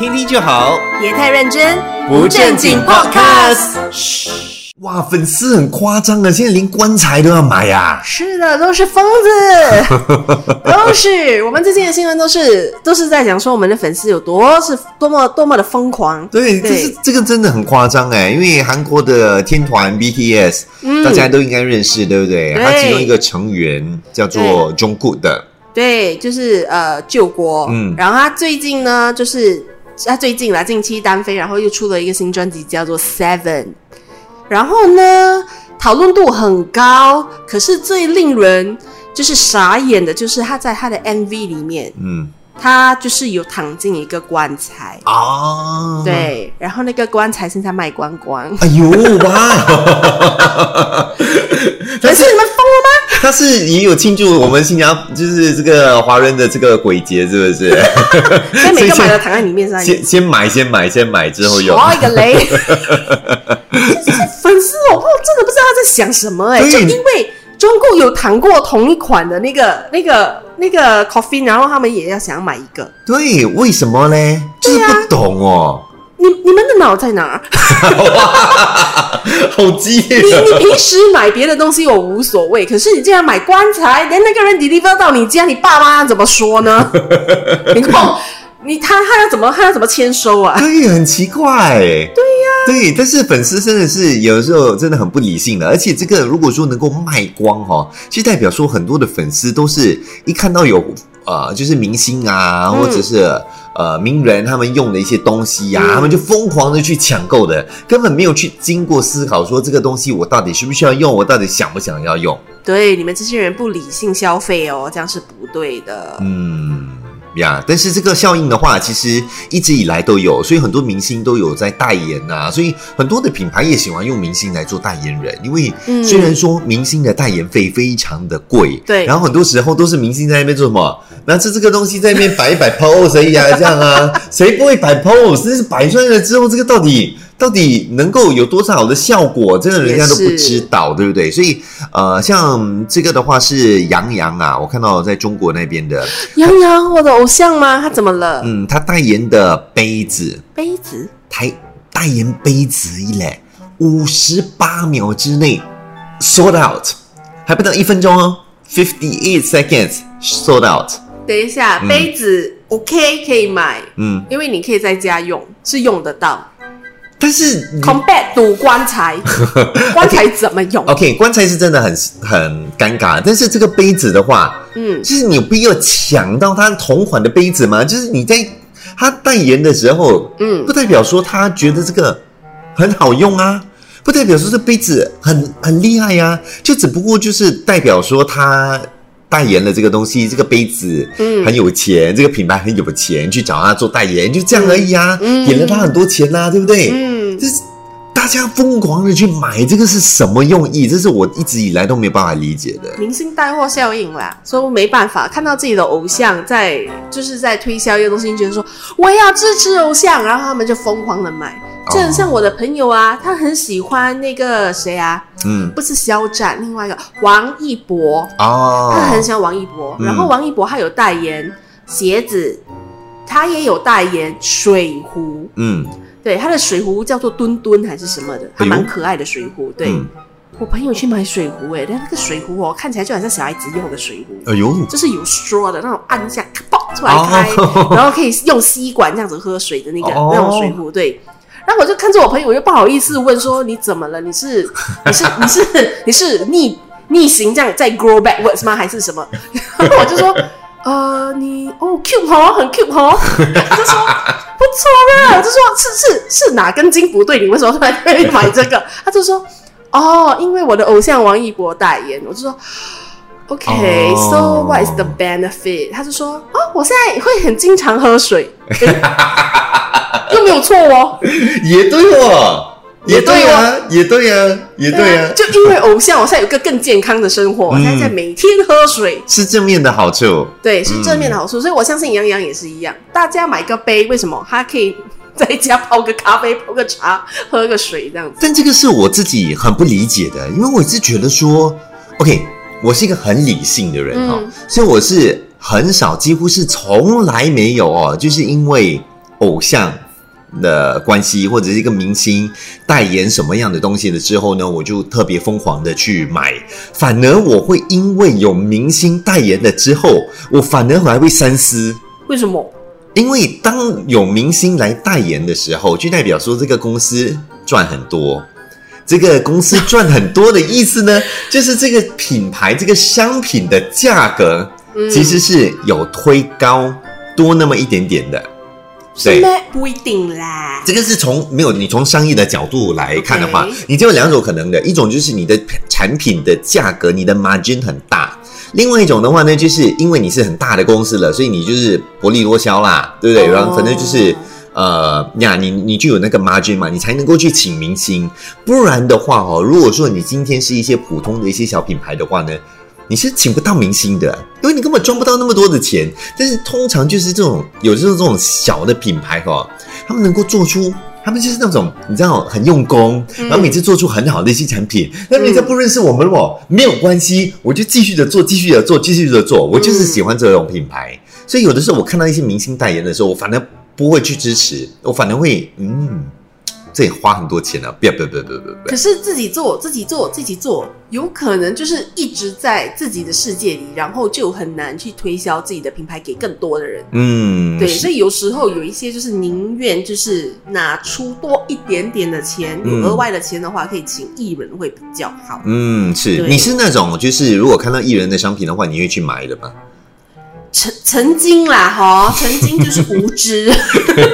听听就好，别太认真，不正经 Podcast。嘘，哇，粉丝很夸张啊，现在连棺材都要买呀、是的，都是疯子，都是。我们最近的新闻都是都是在讲说我们的粉丝有多是多么多么的疯狂。对，这是这个真的很夸张哎，因为韩国的天团 BTS，、大家都应该认识，对不对？他其中一个成员叫做 Jungkook 的，对，就是呃救国。嗯然后他最近呢，就是他最近啦，近期单飞，然后又出了一个新专辑，叫做 Seven。然后呢，讨论度很高，可是最令人就是傻眼的，就是他在他的 MV 里面，嗯他就是有躺进一个棺材。啊，，对，然后那个棺材现在卖光光，哎呦哇，可是你们疯了吗？他是也有庆祝我们新加就是这个华人的这个鬼节，是不是？所以每个买的躺在你面上？先先买，先买，先买之后用。刷一个雷。粉丝我不真的不知道他在想什么哎、对就因为中共有谈过同一款的那个、那个、那个 coffee，然后他们也要想要买一个。对，为什么呢？就是不懂哦，你你们的脑在哪儿？好激烈你啊！你平时买别的东西我无所谓，可是你竟然买棺材，连那个人 deliver 到你家，你爸妈怎么说呢？你看你他他要怎么他要怎么签收啊？对，很奇怪。对呀、对，但是粉丝真的是有的时候真的很不理性的，而且这个如果说能够卖光哈、哦，其实代表说很多的粉丝都是一看到有呃，就是明星啊，嗯或者是呃名人他们用的一些东西呀、嗯他们就疯狂的去抢购的，根本没有去经过思考说这个东西我到底需不需要用，我到底想不想要用。对，你们这些人不理性消费哦，这样是不对的。嗯呀，但是这个效应的话，其实一直以来都有，所以很多明星都有在代言呐、所以很多的品牌也喜欢用明星来做代言人，因为嗯虽然说明星的代言费非常的贵，对然后很多时候都是明星在那边做什么，拿着这个东西在那边摆一摆 pose 而已啊，这样啊，谁不会摆 pose？但是摆出来了之后，这个到底到底能够有多少好的效果，真的人家都不知道，对不对？所以呃，像这个的话是杨洋啊，我看到在中国那边的。杨洋，我的偶像吗？他怎么了？嗯，他代言的杯子，杯子台代言杯子一嘞，五十八秒之内 sold out，还不到一分钟哦，fifty eight seconds sold out。等一下，嗯杯子 OK 可以买，嗯，因为你可以在家用，是用得到。但是 Combat 赌棺材，棺材怎么用？OK，棺材是真的很很尴尬，但是这个杯子的话，嗯，就是你有必要抢到他同款的杯子吗？就是你在他代言的时候，嗯不代表说他觉得这个很好用啊，不代表说这杯子很很厉害呀、就只不过就是代表说他代言了这个东西，这个杯子嗯很有钱，这个品牌很有钱，去找他做代言，就这样而已啊，嗯给了他很多钱呐、对不对？嗯，这是大家疯狂的去买，这个是什么用意？这是我一直以来都没有办法理解的。明星带货效应啦，所以没办法，看到自己的偶像在就是在推销一个东西，觉得说我要支持偶像，然后他们就疯狂的买。就很像我的朋友啊，他很喜欢那个谁啊，嗯，不是肖战，另外一个王一博，哦，他很喜欢王一博，嗯。然后王一博他有代言鞋子，他也有代言水壶，嗯，对，他的水壶叫做墩墩还是什么的，还蛮可爱的水壶。对、嗯。我朋友去买水壶、哎，但那个水壶哦，看起来就很像小孩子用的水壶。哎呦，就是有 straw 的那种，按一下咔爆出来开，哦。然后可以用吸管这样子喝水的那个、哦。那种水壶，对。然后我就看着我朋友，我又不好意思问说你怎么了？你是你是你是你是逆逆行这样在 grow backwards 吗？还是什么？然 后我就说呃你哦 cute 哦，很 cute 哦。他就说不错啦，我就说是是是哪根筋不对？你为什么突然可以买这个？他就说哦，因为我的偶像王一博代言。我就说 OK，so、哦 what is the benefit？他就说哦，我现在会很经常喝水，有错哦。也对哦，也对啊，也对啊，也对啊，就因为偶像，我现在有一个更健康的生活，我嗯现在在每天喝水，是正面的好处。对，是正面的好处。所以我相信杨洋也是一样，大家买个杯，为什么他可以在家泡个咖啡、泡个茶、喝个水这样子？但这个是我自己很不理解的，因为我一直觉得说，OK，我是一个很理性的人哈、嗯所以我是很少，几乎是从来没有哦，就是因为偶像的关系，或者是一个明星代言什么样的东西了之后呢，我就特别疯狂的去买。反而我会因为有明星代言了之后，我反而还会三思。为什么？因为当有明星来代言的时候，就代表说这个公司赚很多。这个公司赚很多的意思呢，就是这个品牌、这个商品的价格其实是有推高多那么一点点的。对，不一定啦。这个是从没有你从商业的角度来看的话，你就有两种可能的，一种就是你的产品的价格，你的 margin 很大。另外一种的话呢，就是因为你是很大的公司了，所以你就是薄利多销啦，对不对？然后反正就是呃呀，你你就有那个 margin 嘛，你才能够去请明星。不然的话哦，如果说你今天是一些普通的一些小品牌的话呢，你是请不到明星的，因为你根本赚不到那么多的钱。但是通常就是这种有这种这种小的品牌哈，他们能够做出。他们就是那种你知道很用功，然后每次做出很好的一些产品。那人家不认识我们哦，没有关系，我就继续的做，继续的做，继续的做。我就是喜欢这种品牌，所以有的时候我看到一些明星代言的时候，我反而不会去支持，我反而会嗯。这也花很多钱啊！不要不要不要不要不要！可是自己做自己做自己做，有可能就是一直在自己的世界里，然后就很难去推销自己的品牌给更多的人。嗯，对，所以有时候有一些就是宁愿就是拿出多一点点的钱，有额外的钱的话，可以请艺人会比较好。嗯，是，你是那种就是如果看到艺人的商品的话，你会去买的吗？曾曾经啦，哈，曾经就是无知，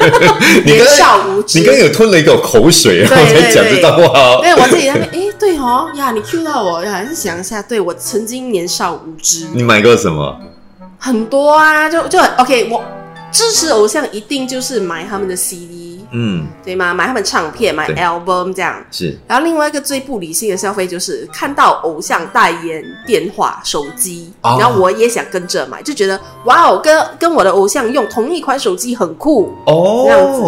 年少无知。你刚刚有吞了一口口水，然后才讲这段话。对，我自己那边，哎，对哦，呀，你 Q 到我，还是想一下，对我曾经年少无知。你买过什么？很多啊，就就 OK，我支持偶像一定就是买他们的 CD。嗯，对吗？买他们唱片，买 album 这样是。然后另外一个最不理性的消费就是看到偶像代言电话、手机，然后我也想跟着买，就觉得哇哦，跟跟我的偶像用同一款手机很酷哦。这样子，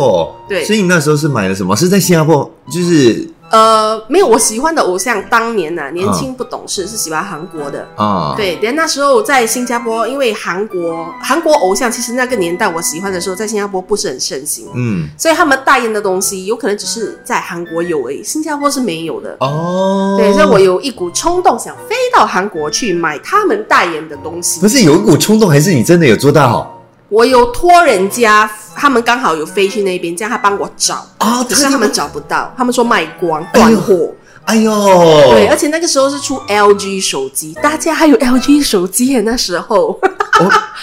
对。所以你那时候是买了什么？是在新加坡，就是。呃，没有，我喜欢的偶像当年呢，年轻不懂事，是喜欢韩国的啊。对，连那时候在新加坡，因为韩国韩国偶像其实那个年代我喜欢的时候，在新加坡不是很盛行，嗯，所以他们代言的东西有可能只是在韩国有而已，新加坡是没有的哦。对，所以我有一股冲动想飞到韩国去买他们代言的东西。不是有一股冲动，还是你真的有做到？我有托人家，他们刚好有飞去那边，叫他帮我找啊，可是他们找不到，他们说卖光断货。哎呦，对，而且那个时候是出 LG 手机，大家还有 LG 手机耶，那时候。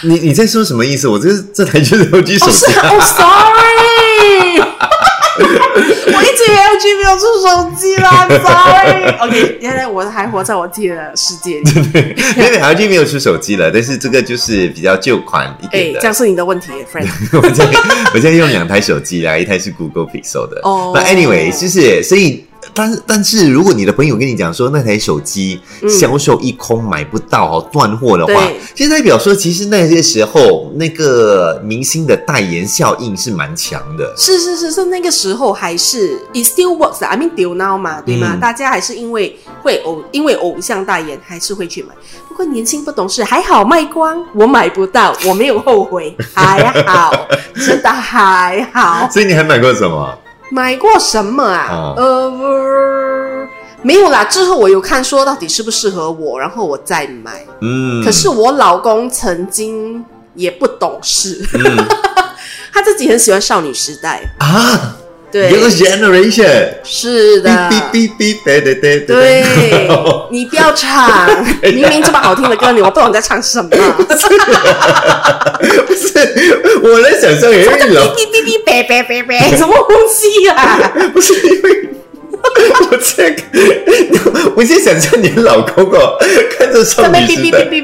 你你在说什么意思？我这这台就是 LG 手机。哦，Sorry。我一直以为出手机啦，sorry。OK，原来我还活在我自己的世界里。因为 LG 没有出手机了，但是这个就是比较旧款一点的。这样是你的问题，friend。我在我现在用两台手机啦，一台是 Google Pixel 的。哦。那 anyway，就是所以。但是，但是如果你的朋友跟你讲说那台手机销售一空，买不到哦，断货的话，就代表说其实那些时候那个明星的代言效应是蛮强的。是是是是，那个时候还是 it still works。I mean, do now 嘛，对吗？大家还是因为会偶因为偶像代言，还是会去买。不过年轻不懂事，还好卖光，我买不到，我没有后悔，还好，真的还好。所以你还买过什么？买过什么啊？呃，没有啦。之后我有看说到底适不适合我，然后我再买。嗯，可是我老公曾经也不懂事，他自己很喜欢少女时代啊。对说 Generation 是的，哔哔哔哔，对对对对，你不要唱，明明这么好听的歌，你我不懂在唱什么。不是，我在想象，因为老哔哔哔哔哔哔哔，什么东西、啊？不是因为。我这个，我先想象你老公哦，看着上哔哔哔哔，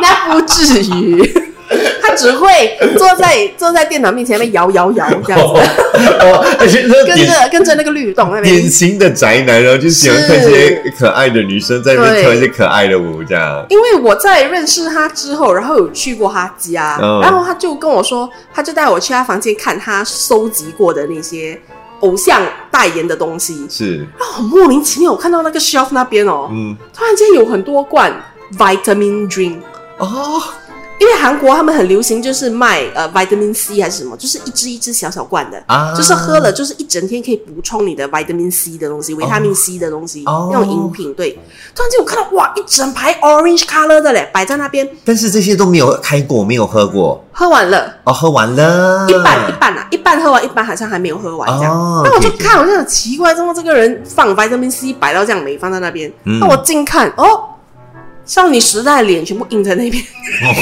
那不至于。他只会坐在 坐在电脑面前那摇摇摇这样子，哦，跟着跟着那个律动那边。典型的宅男，然后就喜欢看一些可爱的女生在那边跳一些可爱的舞，这样。因为我在认识他之后，然后有去过他家，然后他就跟我说，他就带我去他房间看他收集过的那些偶像代言的东西。是，然后莫名其妙，我看到那个 shelf 那边哦，嗯，突然间有很多罐 vitamin drink 哦。因为韩国他们很流行，就是卖呃 vitamin C 还是什么，就是一支一支小小罐的，啊就是喝了就是一整天可以补充你的 vitamin C 的东西，维他命 C 的东西，哦那种饮品。对，突然间我看到哇，一整排 orange color 的嘞，摆在那边，但是这些都没有开过，没有喝过喝完了。哦，喝完了，一半一半啊，一半喝完，一半好像还没有喝完这样。哦那我就看，我就很奇怪，怎么这个人放 vitamin C 摆到这样没放在那边？嗯那我近看，哦，少女时代脸全部印在那边，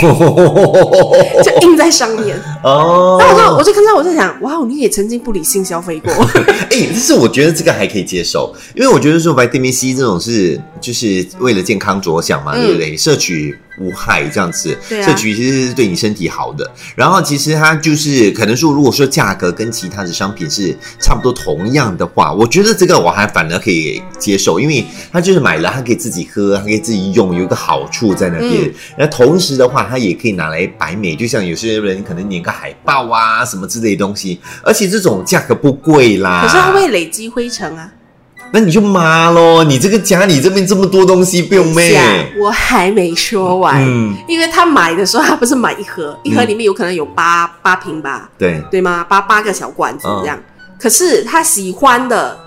就印在上面。哦，那我就我就看到，我在想，哇，你也曾经不理性消费过，哎、但是我觉得这个还可以接受，因为我觉得说 vitamin C 这种是就是为了健康着想嘛，嗯。对不对？摄取无害这样子，对啊摄取其实是对你身体好的。然后其实它就是可能说，如果说价格跟其他的商品是差不多同样的话，我觉得这个我还反而可以接受，因为它就是买了，它可以自己喝，它可以自己用，有一个好处在那边。嗯那、同时的话，它也可以拿来摆美，就像有些人可能粘个海报啊什么之类的东西，而且这种价格不贵啦。可是它会累积灰尘啊。那你就妈咯，你这个家里这边这么多东西，不用妹。下我还没说完，嗯，因为他买的时候，他不是买一盒，一盒里面有可能有八八瓶吧，对，对吗？八八个小罐子嗯这样。可是他喜欢的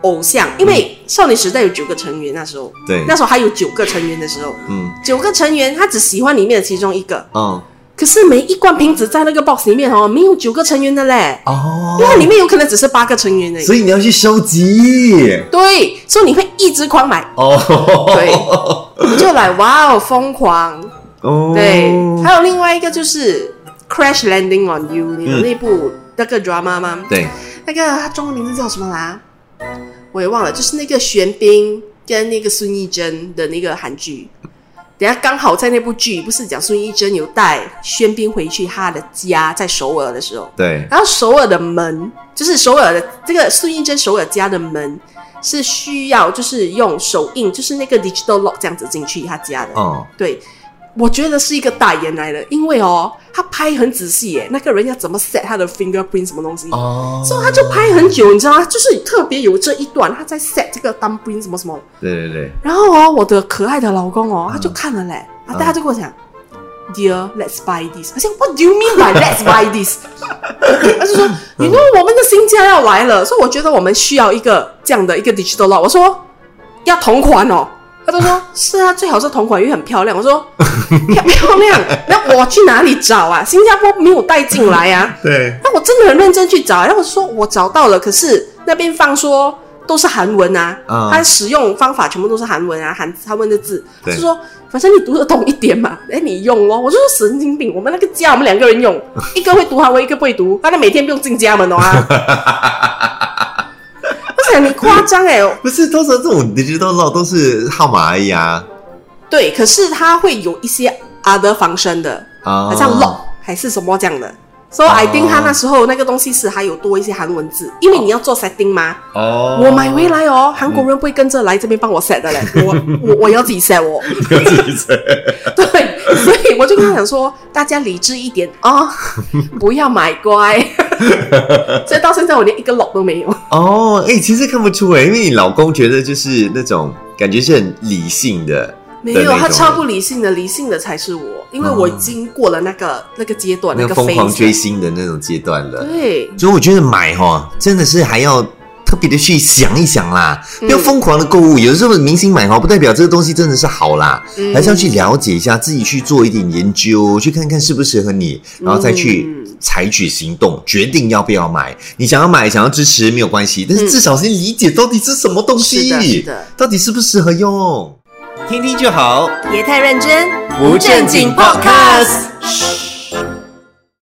偶像，因为少女时代有九个成员，那时候对，那时候还有九个成员的时候，嗯。九个成员他只喜欢里面的其中一个，嗯可是每一罐瓶子在那个 box 里面哦，没有九个成员的嘞，哦因为它里面有可能只是八个成员而已。所以你要去收集对，所以你会一直狂买，哦，对你就来哇哦疯狂。哦，对，还有另外一个就是《Crash Landing on You》，你的嗯那部那个 drama 吗？对，那个它中文名字叫什么啦？我也忘了，就是那个玄彬跟那个孙艺珍的那个韩剧。等下刚好在那部剧，不是讲孙艺珍有带宣彬回去他的家，在首尔的时候，对，然后首尔的门就是首尔的这个孙艺珍首尔家的门是需要就是用手印，就是那个 digital lock 这样子进去他家的。哦，对，我觉得是一个代言来的，因为哦，他拍很仔细耶，那个人要怎么 set 他的 fingerprint 什么东西，哦，所以他就拍很久，你知道吗？就是特别有这一段，他在 set 这个 thumbprint 什么什么，对对对，然后哦，我的可爱的老公哦，他就看了嘞，啊，嗯大家就跟我讲。Dear, let's buy this。他想，What do you mean by let's buy this？他就说，你说我们的新家要来了，所以我觉得我们需要一个这样的一个 digital lock。我说要同款哦，他就说是啊，最好是同款，因为很漂亮。我说漂 漂亮，那我去哪里找啊？新加坡没有带进来啊。对，那我真的很认真去找，然后我就说我找到了，可是那边放说都是韩文啊，嗯它使用方法全部都是韩文啊，韩韩文的字，对就说反正你读得懂一点嘛，哎，你用哦。我就说神经病，我们那个家我们两个人用，一个会读韩文，一个不会读，他那每天不用进家门哦啊。我想你夸张哎，不是，通常这种 digital lock 都是号码而已啊，对，可是它会有一些 other function 的，啊，好像 lock 还是什么这样的。所以 I think 他那时候那个东西是还有多一些韩文字，因为你要做 setting 嘛。哦，我买回来哦，韩国人不会跟着来这边帮我 set 的嘞，我我我要自己 set 我。自己猜 对，所以我就跟他讲说，大家理智一点啊、不要买乖。所以到现在我连一个 lock 都没有。哦，哎、其实看不出哎，因为你老公觉得就是那种感觉是很理性的，没有，他超不理性的，理性的才是我，因为我已经过了那个、那个阶段，那个个疯狂追星的那种阶段了。对，所以我觉得买哈，真的是还要特别的去想一想啦，嗯不要疯狂的购物。有的时候明星买哈，不代表这个东西真的是好啦，嗯还是要去了解一下，自己去做一点研究，去看看适不适合你，然后再去嗯采取行动，决定要不要买。你想要买，想要支持没有关系，但是至少先理解到底是什么东西，是的是的。到底适不适合用，听听就好。别太认真，不正经 podcast